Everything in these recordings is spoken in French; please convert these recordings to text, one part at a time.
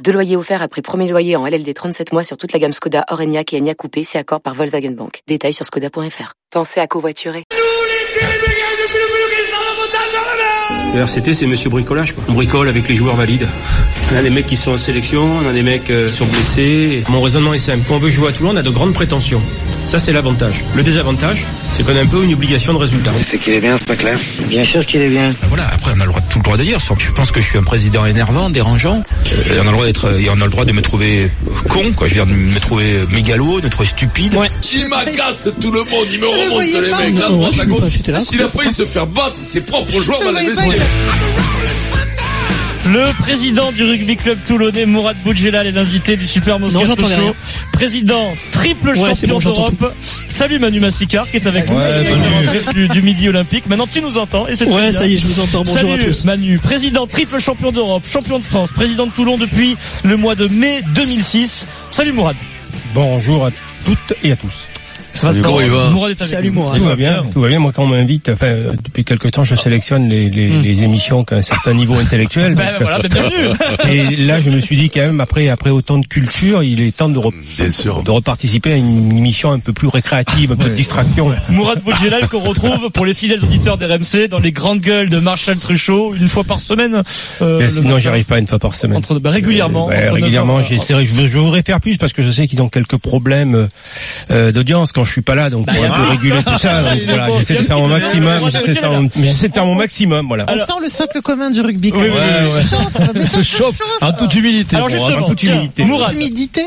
Deux loyers offerts après premier loyer en LLD 37 mois sur toute la gamme Skoda, Orenia et Enya Coupé, si accord par Volkswagen Bank. Détails sur skoda.fr. Pensez à covoiturer. Le RCT, c'est monsieur bricolage. Quoi. On bricole avec les joueurs valides. On a des mecs qui sont en sélection, on a des mecs euh, qui sont blessés. Mon raisonnement est simple. Quand on veut jouer à Toulon, on a de grandes prétentions. Ça, c'est l'avantage. Le désavantage, c'est qu'on a un peu une obligation de résultat. C'est qu'il est bien, c'est pas clair Bien sûr qu'il est bien. Ben voilà, après, on a le droit, tout le droit de dire. Je pense que je suis un président énervant, dérangeant. Euh, et on a le droit d'être, et on a le droit de me trouver con, quoi. Je dire, de me trouver mégalo, de me trouver stupide. Ouais. Il m'agace tout le monde, il me remonte les mecs, à à gauche. Il a failli se faire battre, ses propres joueurs dans la maison. Le président du rugby club toulonnais, Mourad Boudjelal, est l'invité du Super Moscato Show. Président triple Ouais, champion bon, d'Europe. Salut Manu Massicard qui est avec nous. Ouais. Du, du Midi Olympique. Maintenant tu nous entends et c'est Ouais, bien. ça y est, je vous entends. Bonjour Salut à tous. Manu, président triple champion d'Europe, champion de France, président de Toulon depuis le mois de mai 2006. Salut Mourad. Bonjour à toutes et à tous. Salut, comment il va Salut moi. Tout va bien, tout va bien. Moi, quand on m'invite, enfin, euh, depuis quelque temps, je sélectionne les, les, Hmm. les émissions qui ont un certain niveau intellectuel. Ben, voilà, ben, bienvenue. Et là, je me suis dit quand même, après, après autant de culture, il est temps de, re- Bien sûr. de reparticiper à une émission un peu plus récréative, un peu de distraction. Mourad Boudjelal qu'on retrouve pour les fidèles auditeurs d'RMC dans les grandes gueules de Marshall Truchot une fois par semaine. euh, sinon, j'y arrive pas une fois par semaine. Entre, bah, régulièrement. Ouais, entre régulièrement, 9h, j'essaierai. Je, voudrais faire plus parce que je sais qu'ils ont quelques problèmes euh, d'audience quand je suis pas là, donc pour un peu réguler tout ça. donc voilà, j'essaie de faire mon maximum. J'essaie de faire mon, j'essaie de faire mon maximum, voilà. On sent le socle commun du rugby. Oui, oui, oui. Chauffe. En toute humilité. Alors Mourad, justement, en toute humilité. Mourad, Humidité.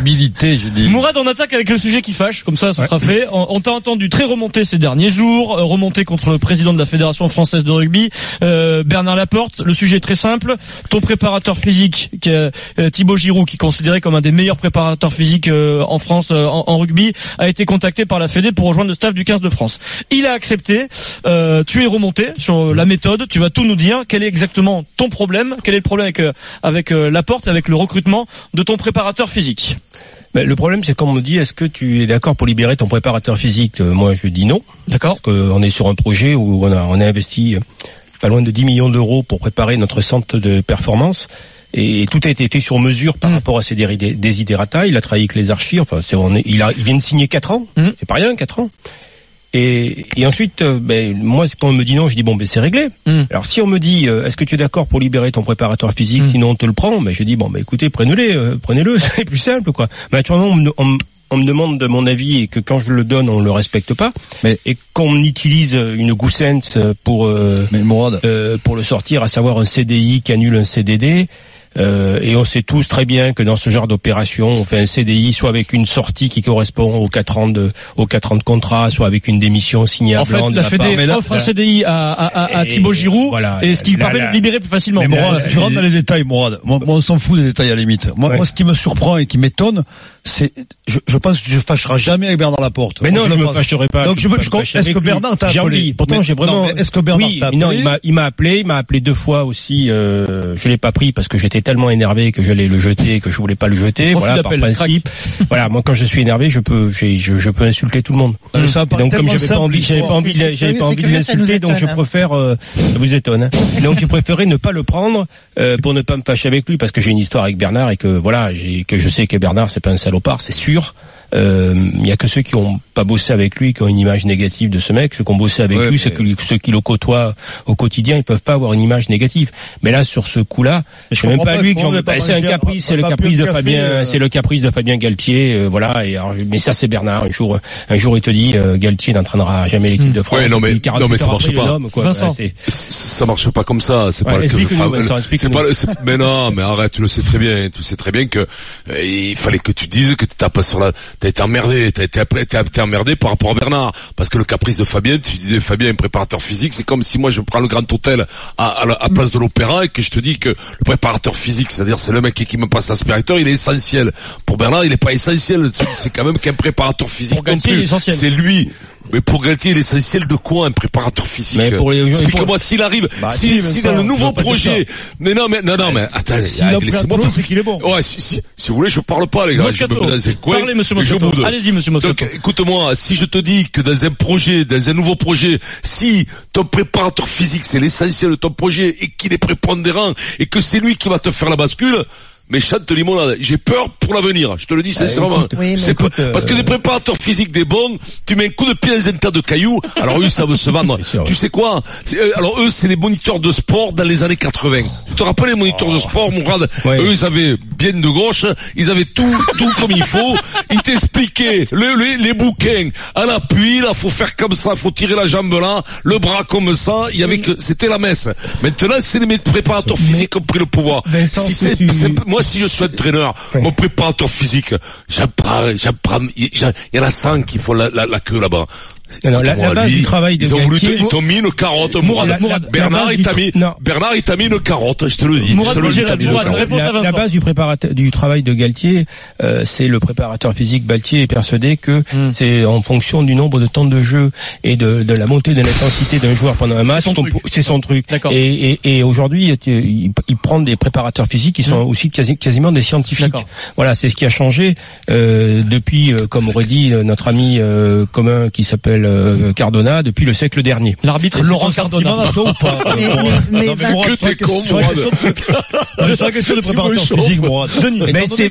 Humilité, je dis. Mourad, on attaque avec le sujet qui fâche, comme ça, ça sera fait. On, on t'a entendu très remonté ces derniers jours, euh, remonté contre le président de la Fédération française de rugby, euh, Bernard Laporte. Le sujet est très simple. Ton préparateur physique, qui est, euh, Thibaut Giroud, qui est considéré comme un des meilleurs préparateurs physiques en France en, en rugby, a été contacté par la Fédé pour rejoindre le staff du 15 de France. Il a accepté. Euh, tu es remonté sur la méthode. Tu vas tout nous dire. Quel est exactement ton problème? Quel est le problème avec, euh, avec euh, Laporte, avec le recrutement de ton préparateur physique? Mais le problème, c'est qu'on me dit, est-ce que tu es d'accord pour libérer ton préparateur physique? Euh, Moi, je dis non. D'accord. Parce qu'on est sur un projet où on a, on a investi euh, pas loin de 10 millions d'euros pour préparer notre centre de performance. Et tout a été fait sur mesure par Mm. rapport à ses déri- desiderata. Il a travaillé avec les archives. Enfin, c'est, on est- il, a, il vient de signer 4 ans. Mm. C'est pas rien, 4 ans. Et, et ensuite, euh, ben, moi, quand on me dit non, je dis bon, ben c'est réglé. Mm. Alors si on me dit, euh, est-ce que tu es d'accord pour libérer ton préparateur physique, Mm. sinon on te le prend, ben je dis bon, ben écoutez, prenez-le, euh, prenez-le, c'est plus simple quoi. Mais naturellement, on me, on me- on me demande de mon avis et que quand je le donne, on le respecte pas. Mais- et qu'on utilise une goussence pour euh, Mais Mourad, euh, pour le sortir, à savoir un CDI qui annule un CDD. Euh, et on sait tous très bien que dans ce genre d'opération, on fait un CDI soit avec une sortie qui correspond aux quatre ans de aux quatre ans de contrat, soit avec une démission signable En fait, de la part- Fédé Mais là- offre un CDI à, à, à, à Thibaut Giroud, voilà. et ce qui Là, permet là. de libérer plus facilement. mais Mourad, tu rentres dans les détails, Mourad. Moi, moi, on s'en fout des détails à la limite. Moi, Ouais. moi, ce qui me surprend et qui m'étonne, c'est, je, je pense que tu ne fâcheras jamais avec Bernard Laporte. Mais non, je, le me fâcherai pas. Donc, je, me- je, est-ce que. Bernard t'a appelé. Pourtant, j'ai vraiment. non, Est-ce que Bernard oui, t'a non, appelé il m'a, il m'a appelé, il m'a appelé deux fois aussi. Euh, je l'ai pas pris parce que j'étais tellement énervé que j'allais le jeter, que je voulais pas le jeter. Voilà, par principe. voilà, moi quand je suis énervé, je peux, je, je peux insulter tout le monde. Ça donc comme j'avais pas envie, j'avais pas envie, de- j'avais pas envie de l'insulter, donc je préfère. euh, ça vous étonne. Hein donc j'ai préféré ne pas le prendre euh, pour ne pas me fâcher avec lui parce que j'ai une histoire avec Bernard et que voilà, j'ai que je sais que Bernard c'est pas un salopard, c'est sûr. Euh, Il y a que ceux qui ont pas bossé avec lui qui ont une image négative de ce mec. Ceux qui ont bossé avec Ouais, lui, mais- ceux, qui, ceux qui le côtoient au quotidien, ils peuvent pas avoir une image négative. Mais là, sur ce coup-là, Je c'est même pas pas lui que j'en veux. C'est un caprice, c'est le caprice de café, Fabien, euh. c'est le caprice de Fabien Galtier, euh, voilà. Et alors, mais ça, c'est Bernard. Un jour, un jour, il te dit, euh, Galtier n'entraînera jamais l'équipe de France. Ouais, non, mais- 48 non, mais ça marche pas. le nomme, quoi. Vincent. C'est- Ça marche pas comme ça. C'est Ouais, pas que mais non, mais arrête, tu le sais très bien. Tu sais très bien que euh, il fallait que tu dises que tu tapes sur la, t'as été emmerdé, t'as été après, t'as été emmerdé par rapport à Bernard, parce que le caprice de Fabien, tu disais Fabien est préparateur physique, c'est comme si moi je prends le Grand Hôtel à, à, la- à place de l'Opéra et que je te dis que le préparateur physique, c'est-à-dire c'est le mec qui me passe l'aspirateur, il est essentiel. Pour Bernard, il est pas essentiel. C'est- quand même qu'un préparateur physique non plus. C'est lui. Mais pour Galtier, l'essentiel de quoi un préparateur physique Mais pour les- Explique-moi s'il arrive, Bah, si, si, si dans le nouveau projet. Mais non, mais non, non, mais attends, S'il a allez, pris un laissez-moi. c'est qu'il est bon. Ouais, si, si, si vous voulez, je parle pas, les gars. Je me mets dans un coin. Parlez, monsieur Moscato. Allez-y, monsieur Moscato. Donc, écoute-moi, si je te dis que dans un projet, dans un nouveau projet, si ton préparateur physique, c'est l'essentiel de ton projet et qu'il est prépondérant et que c'est lui qui va te faire la bascule, mais chante limonade. J'ai peur pour l'avenir. Je te le dis sincèrement. oui, écoute, pas- euh, parce que des préparateurs physiques des bons, tu mets un coup de pied dans un tas de cailloux. Alors eux, ça veut se vendre. Tu sais quoi euh, Alors eux, c'est les moniteurs de sport dans les années 80. Tu te rappelles les moniteurs de sport, Mourad Ouais. Eux, ils avaient bien de gauche, ils avaient tout, tout comme il faut. Ils t'expliquaient le- les, les bouquins à l'appui. Là, faut faire comme ça, faut tirer la jambe là, le bras comme ça. Il y avait que c'était la messe. Maintenant, c'est les préparateurs physiques qui ont pris le pouvoir. Vincent, Si ce que c'est- tu- c'est- moi, si je suis entraîneur, mon préparateur physique, j'apprends, j'apprends, il y, il y en a 100 qui font la, la, la queue là-bas. Alors, la- base lui, du travail de ils ont voulu, te- Galtier- ils t'ont mis une carotte, Mourad. la- la- la Bernard, il t'a tra- mis, non. Bernard, il t'a mis une carotte, je te le dis. Mourad je te le une carotte. la, base du préparateur du travail de Galtier, euh, c'est le préparateur physique Galtier est persuadé que Hmm. c'est en fonction du nombre de temps de jeu et de, de la montée de l'intensité d'un joueur pendant un match, C'est son truc. Et, et, et aujourd'hui, il, il prend des préparateurs physiques qui sont aussi quasi- quasiment des scientifiques. Hmm. D'accord. Voilà, c'est ce qui a changé euh, depuis, euh, comme aurait dit notre ami euh, commun qui s'appelle euh, Cardona, depuis le siècle dernier. L'arbitre Laurent Cardona. ou pas Mais- mais- mais Que sur la t'es con, question- la de- préparateur physique, Étant mais c'est-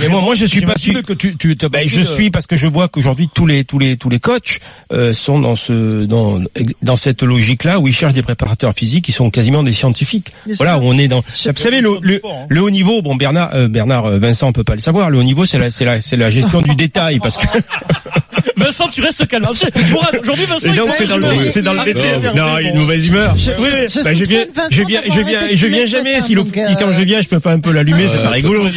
mais moi, moi, je suis pas sûr. que tu, tu Ben, je suis parce que je vois qu'aujourd'hui tous les tous les tous les coachs euh, sont dans ce dans dans cette logique là où ils cherchent des préparateurs physiques qui sont quasiment des scientifiques. Voilà, on est dans. Je- Vous savez le, hein. le haut niveau. Bon Bernard euh, Bernard Vincent on peut pas le savoir. Le haut niveau c'est la c'est la c'est la gestion du détail parce que Vincent, tu restes calme. Ah, Aujourd'hui, Vincent, c'est dans le c'est dans le détail. Non, il est de mauvaise humeur. Je- Bah, viens je viens je viens je viens jamais si, si quand je viens je peux pas un peu l'allumer c'est pas rigolo.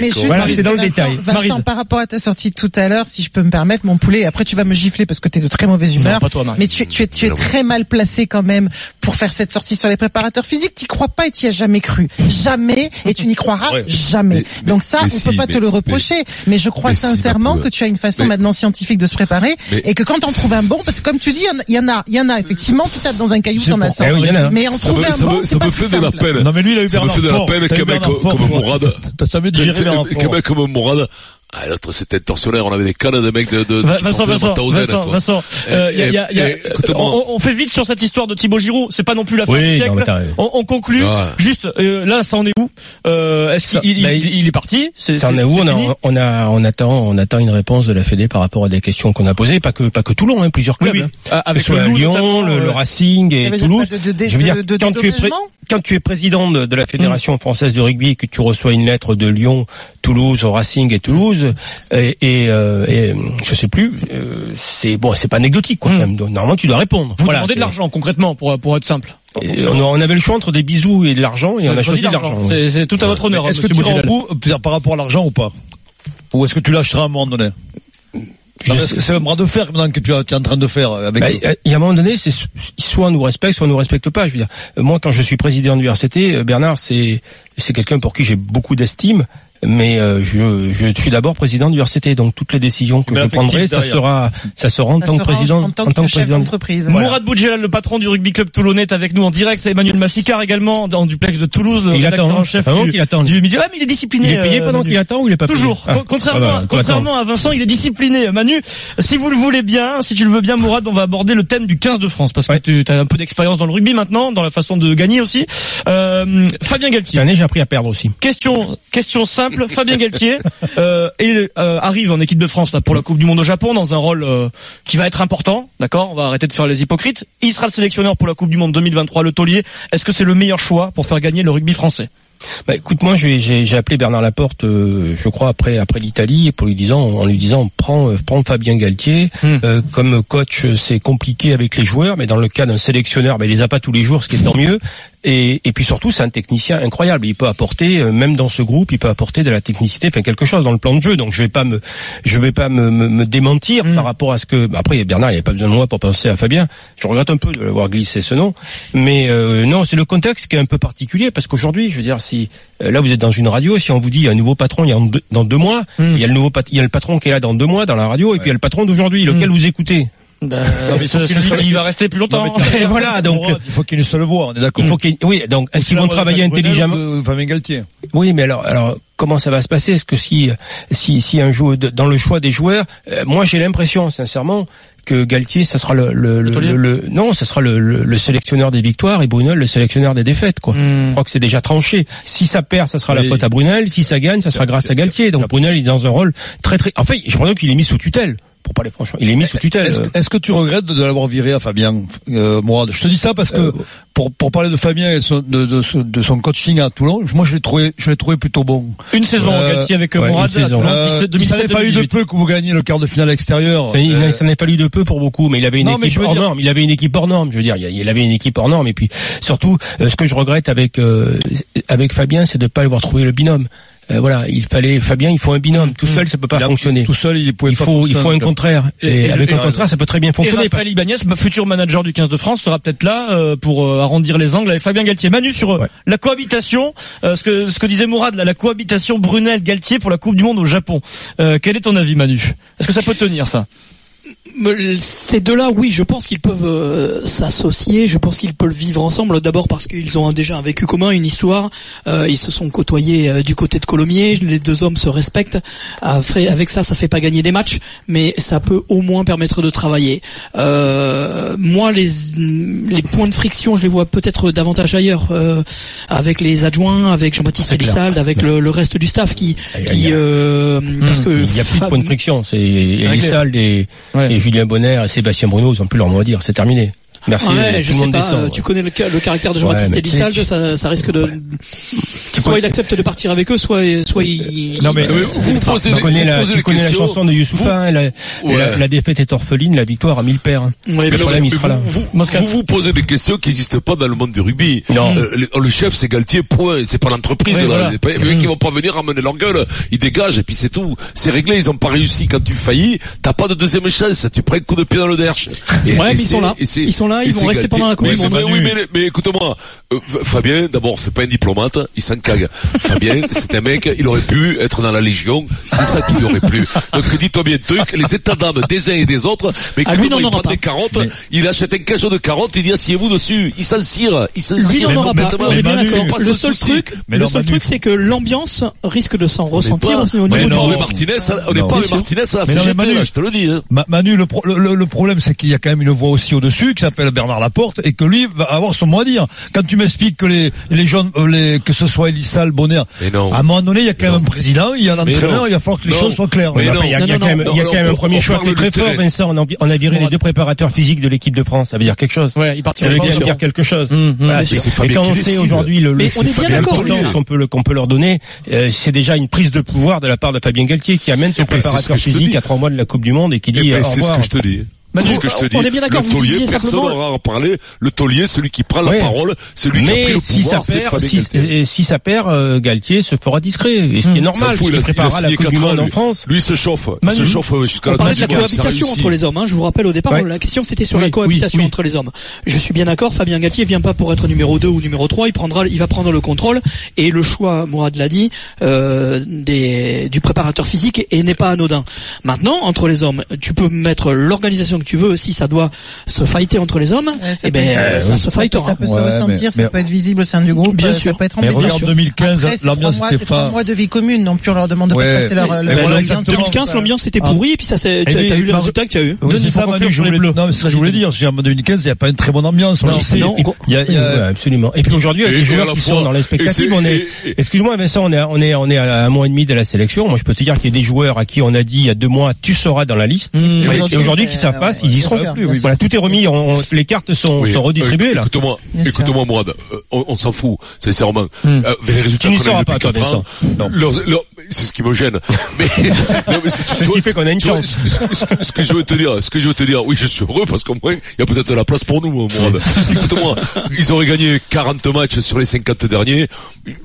Mais, c'est dans le Vincent, détail. Par rapport à ta sortie tout à l'heure, si je peux me permettre, mon poulet, après tu vas me gifler parce que t'es de très mauvaise humeur. Mais tu, es- tu très mal placé quand même pour faire cette sortie sur les préparateurs physiques. T'y crois pas et t'y as jamais cru. Jamais. Et tu n'y croiras jamais. Mais- mais- Donc ça, on peut pas te le reprocher. Mais, je crois mais si, sincèrement que tu as une façon Mais- maintenant scientifique de se préparer Mais- et que quand on trouve un bon, parce que comme tu dis, il y en a, il y en a, effectivement, tu tapes dans un caillou, t'en as pour- 100. Eh oui, il y en a. Mais en Ça me, trouver un ça bon, ça me fait de la peine. Non, mais lui, il a eu Ça me Bernard fait de la Fort. peine Bernard comme Mourad- t'as- jamais digéré Bernard comme Mourad, ah, l'autre c'était torsionnaire, on avait des cannes de mecs de, de, Vincent, Vincent, Vincent, on, on fait vite sur cette histoire de Thibaut Giroud. C'est pas non plus la fin Oui, du siècle. on, on conclut. Ouais. Juste, euh, là, ça en est où euh, Est-ce qu'il il, bah, il- il est parti C'est Ça en est où on, a, on a on attend on attend une réponse de la Fédé par rapport à des questions qu'on a posées pas que pas que Toulon hein, plusieurs clubs oui. hein. Ah, Avec le Lyon le, le euh, Racing et Toulouse pas de- de- je veux dire de- de quand tu es quand tu es président de, de la Fédération française de rugby et que tu reçois une lettre de Lyon Toulouse Racing et Toulouse et, et, euh, et, je sais plus euh, c'est bon c'est pas anecdotique quoi Mm. quand même. Donc, normalement tu dois répondre Vous Voilà, demandez de l'argent concrètement pour pour être simple. Et on, avait le choix entre des bisous et de l'argent et on a choisi de l'argent. C'est c'est tout à votre honneur, Est-ce que Monsieur tu euh, par rapport à l'argent ou pas Ou est-ce que tu lâcheras à un moment donné Non, mais Est-ce que c'est un bras de fer maintenant que tu es en train de faire avec Bah, eux Il y a un moment donné, c'est soit on nous respecte, soit on nous respecte pas. Je veux dire, euh, moi, quand je suis président du RCT, euh, Bernard, c'est c'est quelqu'un pour qui j'ai beaucoup d'estime. Mais euh, je, je suis d'abord président du RCT, donc toutes les décisions que Mais je prendrai, ça sera, ça sera en Ça tant que président, en tant que chef président. d'entreprise. Mourad Boudjelal, le patron du rugby club toulonnais, est avec nous en direct. Emmanuel Massicard également, dans duplex de Toulouse, le Il attend, en chef du, qu'il attend. du midi. Ah, mais il est discipliné. Il est payé euh, pendant Manu. qu'il attend ou il est pas payé Toujours. Ah. Contrairement, Ah bah, contrairement à Vincent, il est discipliné. Manu, si vous le voulez bien, si tu le veux bien, Mourad, on va aborder le thème du 15 de France parce que Ouais. tu as un peu d'expérience dans le rugby maintenant, dans la façon de gagner aussi. Euh, Fabien Cette Galtier. année, j'ai appris à perdre aussi. Question, question simple. Fabien Galtier euh, et, euh, arrive en équipe de France là, pour la Coupe du Monde au Japon dans un rôle euh, qui va être important. D'accord, on va arrêter de faire les hypocrites. Il sera le sélectionneur pour la Coupe du Monde 2023. Le taulier. Est-ce que c'est le meilleur choix pour faire gagner le rugby français? Bah, écoute, moi, j'ai- appelé Bernard Laporte, euh, je crois après après l'Italie, pour lui disant, en lui disant, prends euh, prends Fabien Galtier. Hmm. Euh, comme coach, c'est compliqué avec les joueurs, mais dans le cas d'un sélectionneur, ben, il les a pas tous les jours, ce qui est tant mieux. Et, et puis surtout, c'est un technicien incroyable. Il peut apporter, euh, même dans ce groupe, il peut apporter de la technicité, enfin quelque chose dans le plan de jeu. Donc je vais pas me, je vais pas me, me, me démentir Mm. par rapport à ce que. Après Bernard, il n'y avait pas besoin de moi pour penser à Fabien. Je regrette un peu de l'avoir glissé ce nom, mais euh, non, c'est le contexte qui est un peu particulier parce qu'aujourd'hui, je veux dire, si euh, là vous êtes dans une radio, si on vous dit il y a un nouveau patron il y a deux- dans deux mois, Mm. il y a le nouveau il y a le patron qui est là dans deux mois dans la radio et puis il y a le patron d'aujourd'hui, lequel Mm. vous écoutez. Bah, mais celui qui va rester plus longtemps. Non, mais Et voilà, donc Mourad, il faut qu'il ait une seule voix, on est d'accord. il faut qu'il oui, donc est-ce qu'ils vont travailler intelligemment De Fabien Galtier. Oui, mais alors, alors comment ça va se passer? Est-ce que si, si, si un joueur dans le choix des joueurs, euh, moi j'ai l'impression, sincèrement, que Galtier, ça sera le, le, le, le- non, ça sera le, le, le sélectionneur des victoires et Brunel le sélectionneur des défaites, quoi. Hmm. Je crois que c'est déjà tranché. Si ça perd, ça sera la faute à Brunel. Si ça gagne, ça sera grâce à Galtier. Donc Brunel il est dans un rôle très très. Enfin, j'ai l'impression qu'il est mis sous tutelle. Pour parler franchement, il est mis sous tutelle. Est-ce que, tu regrettes de, l'avoir viré à Fabien euh, Mourad? Je te dis ça parce que Euh, pour, pour parler de Fabien et de son, de, de, son- de son coaching à Toulon, moi je l'ai trouvé, je l'ai trouvé plutôt bon. Une saison, Euh, avec ouais, Mourad. une saison. Euh, il s'en est fallu de 2017-2018. peu que vous gagniez le quart de finale extérieur. Enfin, il Euh, n'a- ça n'est pas lu de peu pour beaucoup, mais il avait une Non, équipe hors dire- norme. Il avait une équipe hors norme. Je veux dire, il avait une équipe hors norme. Et puis surtout, euh, ce que je regrette avec euh, avec Fabien, c'est de ne pas avoir trouvé le binôme. Euh, voilà, il fallait Fabien, il faut un binôme. Tout seul, ça peut pas fonctionner. Tout seul, il pouvait Il faut il faut un contraire. Et- Et, et- avec et- un contraire, ça peut très bien Et fonctionner. Raphaël Ibanez, futur manager du 15 de France, sera peut-être là euh, pour euh, arrondir les angles avec Fabien Galtier. Manu sur Ouais. la cohabitation, euh, ce que ce que disait Mourad, là, la cohabitation Brunel-Galtier pour la Coupe du Monde au Japon. Euh, quel est ton avis, Manu? Est-ce que ça peut tenir ça? Ces deux-là, oui, je pense qu'ils peuvent euh, s'associer. Je pense qu'ils peuvent vivre ensemble. D'abord parce qu'ils ont déjà un vécu commun, une histoire. Euh, ils se sont côtoyés euh, du côté de Colomiers. Les deux hommes se respectent. Après, avec ça, ça fait pas gagner des matchs, mais ça peut au moins permettre de travailler. Euh, moi, les les points de friction, je les vois peut-être davantage ailleurs, euh, avec les adjoints, avec Jean-Baptiste C'est clair. Elissald, avec le, le reste du staff qui qui euh, parce que Il n'y a plus de Fab- point de friction. C'est réglé. Elissal et, Ouais. et Julien Bonner et Sébastien Bruno, ils n'ont plus leur mot à dire. C'est terminé. Merci. Ouais, tout je le sais pas. descend. euh, Tu connais le, le caractère de Jean-Baptiste Ouais, ça, ça risque de. Soit il accepte de partir avec eux, soit soit il. Non, mais- il- il- vous me posez des- connais vous la, posez tu connais la chanson de Youssoufa, hein, la, Ouais. la, la défaite est orpheline, la victoire à mille pères. hein. Ouais, Mais mais non, problème, mais il sera là. vous, vous, vous vous posez des questions qui n'existent pas dans le monde du rugby. Non. Euh, le, le chef c'est Galtier, point. C'est pas l'entreprise. Oui, là. voilà. Les mecs qui vont pas venir ramener leur gueule, ils dégagent et puis c'est tout. C'est réglé. Ils ont pas réussi. Quand tu faillis, t'as pas de deuxième chance. Tu prends un coup de pied dans le derche. Et- Ouais, et mais ils sont là. Ils sont là, ils vont rester pendant la Coupe Mais du c'est Monde. vrai, Oui, mais, mais écoute-moi, euh, Fabien, d'abord, c'est pas un diplomate. Il s'en cague. Fabien, c'est un mec. Il aurait pu être dans la Légion. C'est ça qui lui aurait plu. Donc dis-toi bien truc. Les états d'âme des uns et des autres. Mais Ah, lui, n'en il prend des carottes. Il achète un cachot de carottes. Il dit asseyez-vous dessus. Il s'en cire. Il s'en Lui cire. n'en aura pas. Maintenant, On pas Le seul souci. truc, Mais le seul Manu. truc, c'est que l'ambiance risque de s'en ressentir au on niveau n'est du Martinez, on n'est pas avec. Martinez à la Mais mais CGT, je te le dis. Hein. Ma- Manu, le problème, c'est qu'il y a quand même une voix aussi au-dessus qui s'appelle Bernard Laporte et que lui va avoir son mot à dire. Quand tu m'expliques que les, les jeunes, euh, les, que ce soit Elissal, Bonner, à un moment donné, il y a quand même un président, il y a un entraîneur, non. il va falloir que les Non. choses soient claires. Il y a, non. il y a Non, non, quand même, non, il y a non, quand même on- un premier choix qui est très fort. Vincent. On a, on a viré les deux préparateurs physiques de l'équipe de France. Ça veut dire quelque chose. Ouais, Ça veut dire, quelque chose. Hum, hum. Voilà, c'est et quand on sait aujourd'hui le, qu'on peut qu'on peut leur donner, euh, c'est déjà une prise de pouvoir de la part de Fabien Galtier qui amène son ben, préparateur physique à trois mois de la Coupe du Monde et qui Eh dit ben, c'est ce que je te dis. Manu, ce que je te dis. on est bien d'accord, vous disiez personne n'aura à parler. Le taulier, celui qui prend la Ouais. parole, celui qui a pris Mais le si ça pouvoir, c'est perd, si, et si ça perd, euh, Galtier se fera discret. Et ce qui est S'en normal, parce qu'il préparera la Coupe du Monde en. France. Lui, se chauffe. Se chauffe euh, jusqu'à On la parlait fin de la ça cohabitation entre les hommes. Hein. Je vous rappelle au départ, Ouais. la question c'était sur la cohabitation entre les hommes. Je suis bien d'accord. Fabien Galtier vient pas pour être numéro 2 ou numéro 3 Il prendra, il va prendre le contrôle et le choix, Mourad l'a dit, euh, des, du préparateur physique et n'est pas anodin. Maintenant, entre les hommes, tu peux mettre l'organisation que tu veux. Si ça doit se fighter entre les hommes, Ouais, ça eh peut ben être- ça se Ça fightera. ça peut se Ouais, ressentir, mais- ça mais- peut être visible au sein du groupe, Bien euh, sûr. ça peut être Mais regarde 2015, Après, c'est l'ambiance était c'est trois pas- mois de vie commune, non plus on leur demande de Ouais. pas passer leur, leur Mais voilà, leur exactement. 2015, l'ambiance était Ah. pourrie et puis ça s'est. Eh Tu as oui, vu les non, résultats que tu as eu. Oui, c'est ça, Manu, je les voulais, Bleus. non, mais c'est ce que je voulais dire. En 2015, il n'y a pas une très bonne ambiance. On Non, le sait. absolument. Et puis aujourd'hui, il y a Et- des et joueurs qui sont dans l'expectative. et c'est- On est, et- et- excuse-moi Vincent, on est, on est, on est à un mois et demi de la sélection. Moi, je peux te dire qu'il y a des joueurs à qui on a dit il y a deux mois, tu seras dans la liste. Et aujourd'hui, aujourd'hui, qui savent pas s'ils y seront. Bien plus, oui. Voilà, tout est remis. on- on- les cartes sont, Oui. sont redistribuées Euh, là. Écoute-moi, écoute-moi, Mourad. euh, on, on s'en fout, sincèrement. Hmm. Euh, les résultats Tu n'y qu'on a eu depuis pas, toi, 4 ans, c'est ce qui me gêne. Mais, non, mais C'est ce qui fait qu'on a une chance. Ce, ce- ce- ce que je veux te dire, ce que je veux te dire, oui, je suis heureux parce qu'au moins, il y a peut-être de la place pour nous, mon Mourad. Écoute-moi, ils auraient gagné 40 matchs sur les 50 derniers.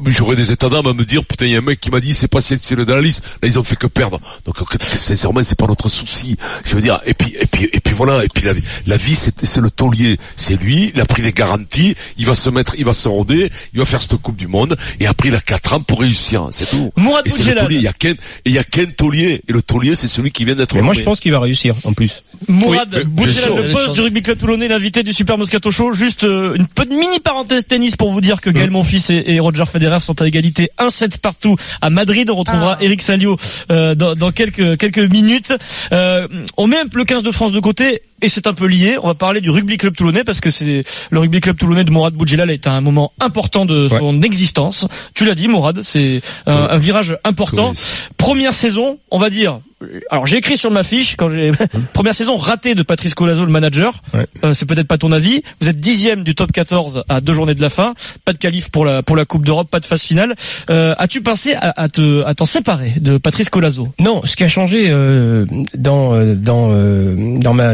J'aurais des états d'âme à me dire, putain, il y a un mec qui m'a dit, c'est pas si c'est le dans la liste. Là, ils ont fait que perdre. Donc, euh, sincèrement, c'est pas notre souci. Je veux dire, et puis, et puis, et puis voilà, et puis la, vie- la vie, c'est, c'est le taulier. C'est lui, il a pris des garanties, il va se mettre, il va se roder, il va faire cette Coupe du Monde, et après, il a 4 ans pour réussir. C'est tout. Mourad Et c'est le taulier. Il y a qu'un, et il y a qu'un taulier. Et le taulier, c'est celui qui vient d'être Mais moi, je pense qu'il va réussir, en plus. Mourad Oui, Boudjelal, le boss du rugby club toulonnais, l'invité du Super Moscato Show. Juste euh, une petite mini parenthèse tennis pour vous dire que Gaël Monfils et, et Roger Federer sont à égalité 1-7 partout à Madrid. On retrouvera Ah. Eric Salio euh, dans, dans quelques quelques minutes. Euh, on met un peu le 15 de France de côté et c'est un peu lié. On va parler du rugby club toulonnais parce que c'est le rugby club toulonnais de Mourad Boudjelal est un moment important de son existence. Tu l'as dit, Mourad, c'est un, un virage important. Première saison, on va dire. Alors j'ai écrit sur ma fiche quand j'ai première saison ratée de Patrice Colazo, le manager. Ouais. Euh, c'est peut-être pas ton avis. Vous êtes dixième du top 14 à deux journées de la fin. Pas de qualif pour la pour la Coupe d'Europe, pas de phase finale. Euh, As-tu pensé à, à te à t'en séparer de Patrice Colazo? Non, ce qui a changé euh, dans euh, dans euh, dans ma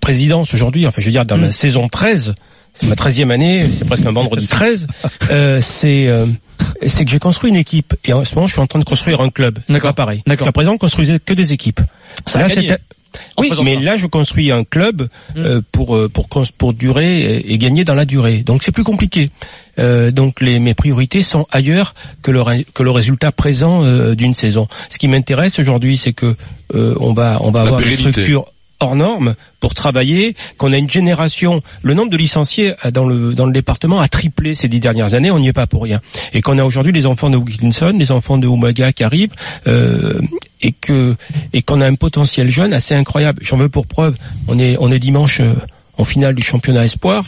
présidence aujourd'hui, enfin je veux dire dans ma saison 13, c'est ma 13e année, c'est presque un vendredi 13, euh, c'est euh, c'est que j'ai construit une équipe et en ce moment je suis en train de construire un club. D'accord. pareil. D'accord. Jusqu'à présent on construisait que des équipes. Ça Là, Oui, mais ça. là je construis un club euh, pour euh, pour pour durer et, et gagner dans la durée. Donc c'est plus compliqué. Euh, donc les mes priorités sont ailleurs que le que le résultat présent euh, d'une saison. Ce qui m'intéresse aujourd'hui, c'est que euh, on va on va La avoir des pérennité. structures hors normes pour travailler, qu'on a une génération, le nombre de licenciés euh, dans le dans le département a triplé ces dix dernières années, on n'y est pas pour rien. Et qu'on a aujourd'hui les enfants de Wilkinson, les enfants de Umaga qui arrivent, euh, et que et qu'on a un potentiel jeune assez incroyable. J'en veux pour preuve, on est on est dimanche euh, en finale du championnat espoir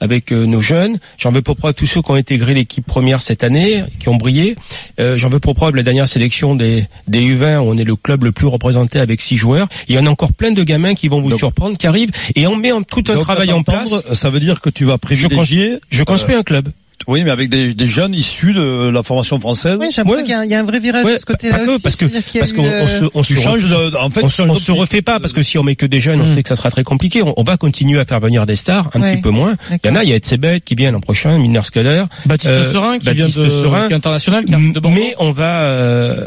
avec euh, nos jeunes. J'en veux pour preuve tous ceux qui ont intégré l'équipe première cette année, qui ont brillé. Euh, J'en veux pour preuve la dernière sélection des, des U20, où on est le club le plus représenté avec six joueurs. Il y en a encore plein de gamins qui vont vous Donc- surprendre, qui arrivent, et on met en- tout un Donc, travail en place. Ça veut dire que tu vas privilégier. Je construis un club. Oui, mais avec des, des jeunes issus de la formation française. Oui, j'ai l'impression Ouais. qu'il y a- il y, a un vrai virage Ouais, de ce côté-là que, aussi. parce que parce qu'on on euh, se, on se Tu changes de, en fait, on se, on se refait pas parce que si on met que des jeunes, on Mm. sait que ça sera très compliqué. On, on va continuer à faire venir des stars, un Ouais. petit peu moins. Il y en a, il y a Etzebeth qui vient l'an prochain, Miner Sculler. Baptiste Euh, Serin qui Baptiste vient de Serin. qui est international, qui de. Mais on va, euh,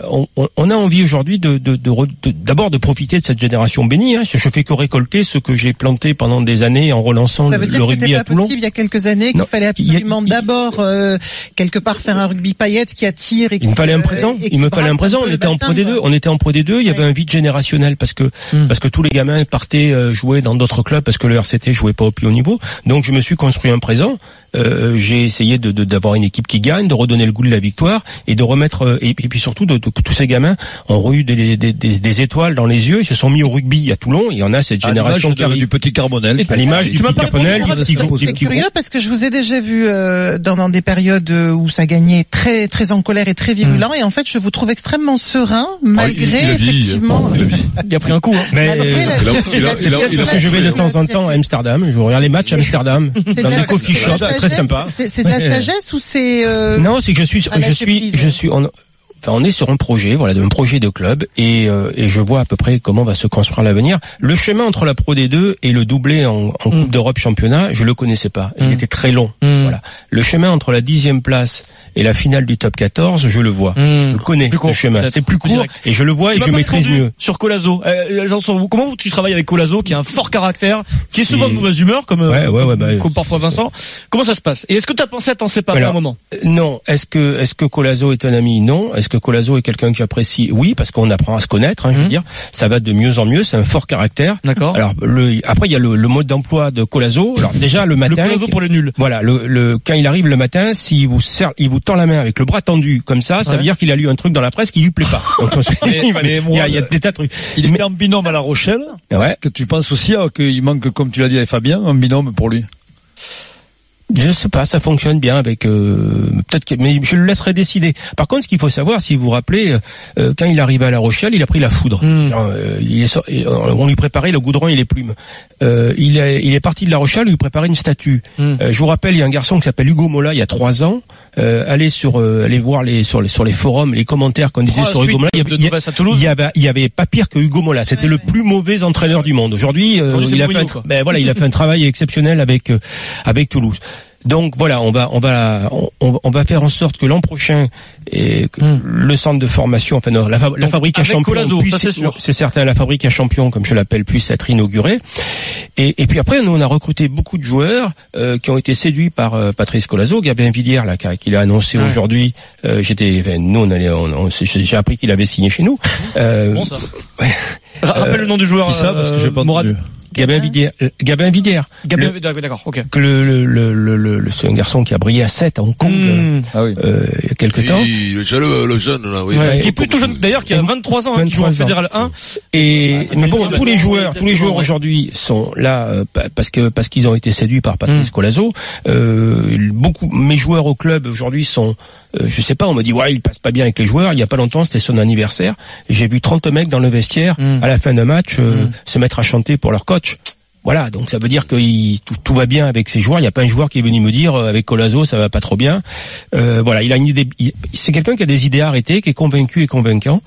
on, a envie aujourd'hui de, de, de de- d'abord de profiter de cette génération bénie. Hein. Je fais que récolter ce que j'ai planté pendant des années en relançant Ça le, veut dire le que rugby c'était à pas Toulon. possible il y a quelques années, qu'il fallait absolument il- euh, quelque part faire un rugby paillette qui attire et qui Il me fallait un euh, présent. Il me fallait un présent. On était en Pro D2. quoi. On était en Pro D2. Il y avait un vide générationnel parce que Hmm. parce que tous les gamins partaient euh, jouer dans d'autres clubs parce que le RCT jouait pas au plus haut niveau. Donc je me suis construit un présent. Euh, j'ai essayé de de- d'avoir une équipe qui gagne, de redonner le goût de la victoire et de remettre euh, et, et puis surtout de, de- que tous ces gamins ont eu des, des, des, des étoiles dans les yeux. Ils se sont mis au rugby à Toulon. Il y en a cette génération qui du petit Carbonel. À l'image Tu du m'as petit petit c'est curieux parce que je vous ai déjà vu euh, dans, dans des périodes euh, où ça gagnait très très en colère et très virulent et en fait je vous trouve extrêmement serein malgré il- il effectivement il a vieilli. Il a pris un coup. Hein. Mais parce que je vais de temps en temps à Amsterdam. Je regarde les matchs à Amsterdam dans des coffee shops, très sympa. C'est de la sagesse ou c'est euh, Non, c'est que je suis, je suis, je suis, on, enfin, on est sur un projet, voilà, un projet de club, et, euh, et je vois à peu près comment va se construire l'avenir. Le chemin entre la Pro D2 et le doublé en, en Coupe d'Europe Championnat, je le connaissais pas. Il Mm. était très long. Mm. Voilà. Le chemin entre la dixième place et la finale du top 14, je le vois. Mm. Je connais Plus court, le chemin. C'est plus plus court direct. et je le vois Tu et je maîtrise mieux. Sur Colazo, euh, sens- comment tu travailles avec Colazo, qui a un fort caractère, qui est souvent de mauvaise humeur, comme, euh, Ouais, ouais, ouais, bah, comme parfois Vincent. Comment ça se passe? Et est-ce que tu as pensé à t'en séparer un moment? Euh, Non. Est-ce que est-ce que Colazo est un ami? Non. Est-ce que Colazo est quelqu'un que j'apprécie Oui, parce qu'on apprend à se connaître. Hein, je veux Mhm. dire, ça va de mieux en mieux. C'est un fort caractère. D'accord. Alors le, après il y a le, le mode d'emploi de Colazo. Alors déjà le Le matin. Colazo pour les nuls. Voilà, le, le quand il arrive le matin, s'il vous serre, il vous tend la main avec le bras tendu comme ça, ça Ouais. veut dire qu'il a lu un truc dans la presse qui lui plaît pas. Donc, il, va- il y a, il y a des tas de trucs. Il était en binôme à La Rochelle. Ouais. Est-ce que tu penses aussi euh, qu'il manque, comme tu l'as dit avec Fabien, un binôme pour lui? Je sais pas, ça fonctionne bien avec euh, peut-être que mais je le laisserai décider. Par contre, ce qu'il faut savoir, si vous vous rappelez, euh, quand il arrivait à La Rochelle, il a pris la foudre. Mm. Euh, il est on lui préparait le goudron et les plumes. Euh, il, est, il est parti de La Rochelle, il lui préparait une statue. Mm. Euh, je vous rappelle, il y a un garçon qui s'appelle Hugo Mola, il y a trois ans. Euh, allez sur, euh, allez voir les sur les sur les forums, les commentaires qu'on disait sur Hugo Mola. Il y avait- il y a- Brest à Toulouse. il y avait, il y avait pas pire que Hugo Mola. C'était le plus mauvais entraîneur du monde. Aujourd'hui, euh, il a fait, un, ben voilà, il a fait un travail exceptionnel avec euh, avec Toulouse. Donc voilà, on va on va on, on va faire en sorte que l'an prochain et que Hmm. le centre de formation, enfin non, la, fa- la fabrique à champion, c'est certain, la fabrique à champion, comme je l'appelle, puisse être inaugurée. Et, et puis après, nous on a recruté beaucoup de joueurs euh, qui ont été séduits par euh, Patrice Colazo, Gabin Villiers là, qui a- annoncé Ouais. aujourd'hui. Euh, J'étais, enfin, nous on allait, on, on- j'ai j'ai appris qu'il avait signé chez nous. Euh, Bon ça. Rappelle le nom du joueur. Qui ça, parce que j'ai pas euh, Mourad. entendu. Gabin euh, Gabin. Gabin, Le- d'accord, d'accord, ok. que le, le, le, le, le- le- c'est un garçon qui a brillé à 7 à Hong Kong euh, Hmm. Ah oui. euh, il y a quelques temps. Il- le, jeune- le jeune, là, oui. Qui est plutôt jeune d'ailleurs, qui a 23 ans, hein, qui joue en 23 ans. Fédéral 1. Et mais bon, tous les joueurs, tous les joueurs ouais. aujourd'hui sont là euh, pa- parce que parce qu'ils ont été séduits par Patrice Mm. Colazo. Euh, beaucoup mes joueurs au club aujourd'hui sont, euh, je sais pas, on me dit ouais, il passe pas bien avec les joueurs. Il y a pas longtemps, c'était son anniversaire. J'ai vu 30 mecs dans le vestiaire Mm. à la fin d'un match euh, Mm. se mettre à chanter pour leur coach. Voilà, donc ça veut dire que il- tout, tout va bien avec ces joueurs. Il n'y a pas un joueur qui est venu me dire euh, avec Colazo ça va pas trop bien. Euh, voilà, il a une idée. il- C'est quelqu'un qui a des idées arrêtées, qui est convaincu et convaincant.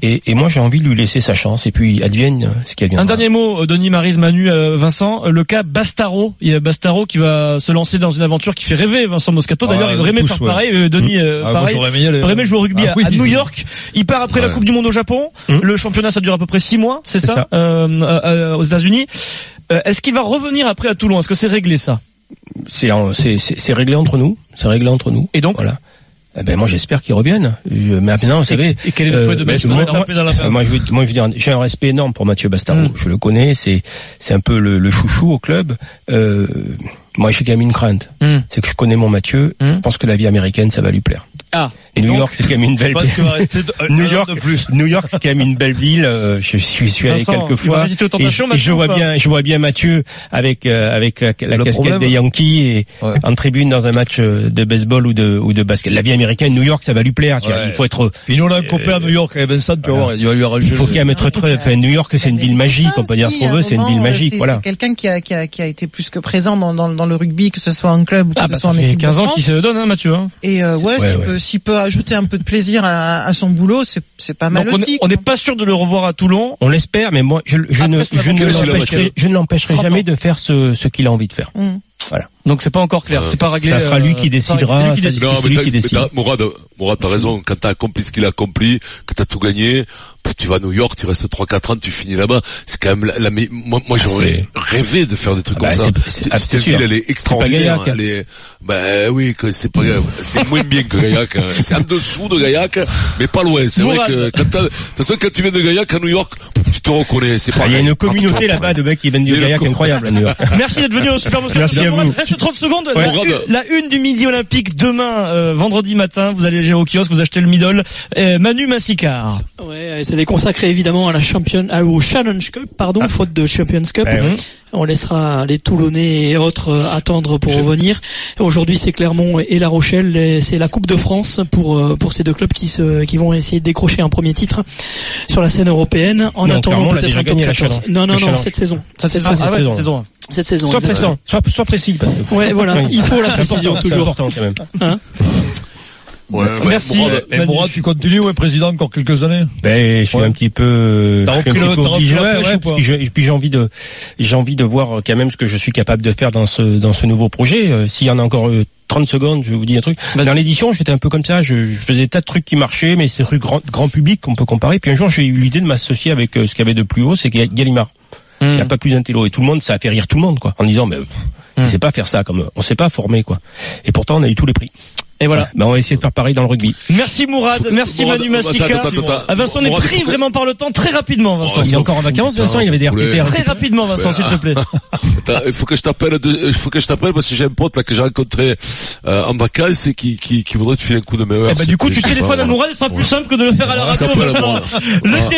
Et, et moi j'ai envie de lui laisser sa chance. Et puis advienne euh, ce qui adviendra. Un dernier mot, euh, Denis, Marise, Manu, euh, Vincent. Le cas Bastaro. Il y a Bastaro qui va se lancer dans une aventure qui fait rêver Vincent Moscato. D'ailleurs, Ah, il aurait aimé faire ouais. pareil. Euh, Denis, euh, Ah, pareil. j'aurais aimé jouer au rugby Ah, à- oui. à New York. Il part après la. Coupe du Monde au Japon. Hum. Le championnat, ça dure à peu près six mois, c'est ça, ça. Euh, aux États-Unis. Euh, Est-ce qu'il va revenir après à Toulon? Est-ce que c'est réglé ça? C'est réglé entre nous. C'est réglé entre nous. Et donc? Voilà. Eh ben moi j'espère qu'il revienne. Je- maintenant vous savez. Et quel est le souhait de euh, Mathieu moi, Bastaro moi, euh, moi, je veux, moi je veux dire j'ai un respect énorme pour Mathieu Bastaro. Mm. Je le connais. C'est c'est un peu le, le chouchou au club. Euh, moi j'ai quand même une crainte. Mm. C'est que je connais mon Mathieu. Mm. Je pense que la vie américaine ça va lui plaire. Ah. Et New York c'est quand même une belle. Un New York de plus. New York, c'est quand même une belle ville. euh, Je suis, je suis allé quelques fois. Et, et Mathieu, je vois bien, je vois bien Mathieu avec euh, avec la, la casquette problème- des Yankees et Ouais. en tribune dans un match euh, de baseball ou de ou de basket. La vie américaine, New York, ça va lui plaire. tu vois. Ouais. Il faut être, Puis nous on a un copain à New York avec Vincent, tu voir, il va lui arranger. il faut quand même être très. Enfin, New York, c'est une ville magique. On peut dire ce qu'on veut, c'est une ville magique. Voilà. Quelqu'un qui a, qui, a, qui a été plus que présent dans, dans, le rugby, que ce soit en club ou que Ah ce bah soit en équipe de 15 ans qu'il se donne, hein, Mathieu. hein. Et euh, Ouais, s'il peut, ajouter un peu de plaisir à, à son boulot, c'est c'est pas mal Donc aussi. on n'est pas sûr de le revoir à Toulon. On l'espère, mais moi, je, je ne, Après, je l'empêcherai, Mathieu je ne l'empêcherai 30 ans. jamais de faire ce, ce qu'il a envie de faire. Mm. Donc c'est pas encore clair. Euh, c'est pas réglé. ça sera lui euh, qui réglé. décidera, lui qui. Non, mais qui décide. Mourad, Mourad, t'as raison. Quand t'as accompli ce qu'il a accompli, que t'as tout gagné, tu vas à New York, tu restes 3-4 ans, tu finis là-bas. C'est quand même la, la moi, moi j'aurais rêvé de faire des trucs Ah comme bah, ça. Cette ah, ville, elle est extraordinaire. Gaillac, hein. Elle est, ben oui, c'est pas, c'est moins bien que Gaillac. hein. C'est en dessous de Gaillac, mais pas loin. C'est vrai que quand de toute façon, quand tu viens de Gaillac à New York, te reconnais. C'est Ah, pas il y a une communauté là-bas de mecs qui viennent du y a une Gaillac co- incroyable à New York. Merci d'être venu au Super Moscato. Merci à vous. Reste 30 secondes. Ouais. La, une, la une du Midi Olympique demain, euh, vendredi matin. Vous allez au kiosque, vous achetez le middle. Euh, Manu Massicard. Ouais, c'est des consacrés évidemment à la champion, à- au Challenge Cup, pardon, faute de Champions Cup. Eh oui. On laissera les Toulonnais et autres attendre pour revenir. Aujourd'hui, c'est Clermont et La Rochelle. C'est la Coupe de France pour euh, pour ces deux clubs qui se qui vont essayer de décrocher un premier titre sur la scène européenne en Non, attendant peut-être un top gagné, la 14. Challenge. Non, non, non, cette saison. Ça Cette c'est saison. ah, ouais, saison. cette saison. Cette saison. Sois exactement. précis, sois, sois précis parce que. Ouais, voilà. Oui. Il faut la précision toujours. important quand même. Hein Ouais, Merci. Mourad, Et Mourad, tu continues, ouais, président, encore quelques années Ben, je suis Ouais. un petit peu. T'as la ouais, puis j'ai envie de, j'ai envie de voir quand même ce que je suis capable de faire dans ce dans ce nouveau projet. Euh, S'il y en a encore euh, 30 secondes, je vais vous dire un truc. Dans l'édition, j'étais un peu comme ça. Je, je faisais tas de trucs qui marchaient, mais c'est trucs grand, grand public qu'on peut comparer. Puis un jour, j'ai eu l'idée de m'associer avec euh, ce qu'il y avait de plus haut, c'est Ga- Gallimard. Il n'y a pas plus intello. Et tout le monde, ça a fait rire tout le monde, quoi. En disant, mais, on sait pas faire ça, comme, on sait pas former, quoi. Et pourtant, on a eu tous les prix. Et voilà. Ben, on va essayer de faire pareil dans le rugby. Merci Mourad, merci Mourad, Manu Massika. Ah, Vincent, on est pris vraiment par le temps, très rapidement, Vincent. Oh, il est encore en vacances, Vincent, il avait des. RTT. Très rapidement, Vincent, s'il te plaît. Il faut que je t'appelle, il faut que je t'appelle parce que j'ai un pote là que j'ai rencontré euh, en vacances et qui, qui, qui voudrait te filer un coup de main. Eh ben, du coup, tu téléphones à Mourad, ce sera plus simple que de le faire à la radio,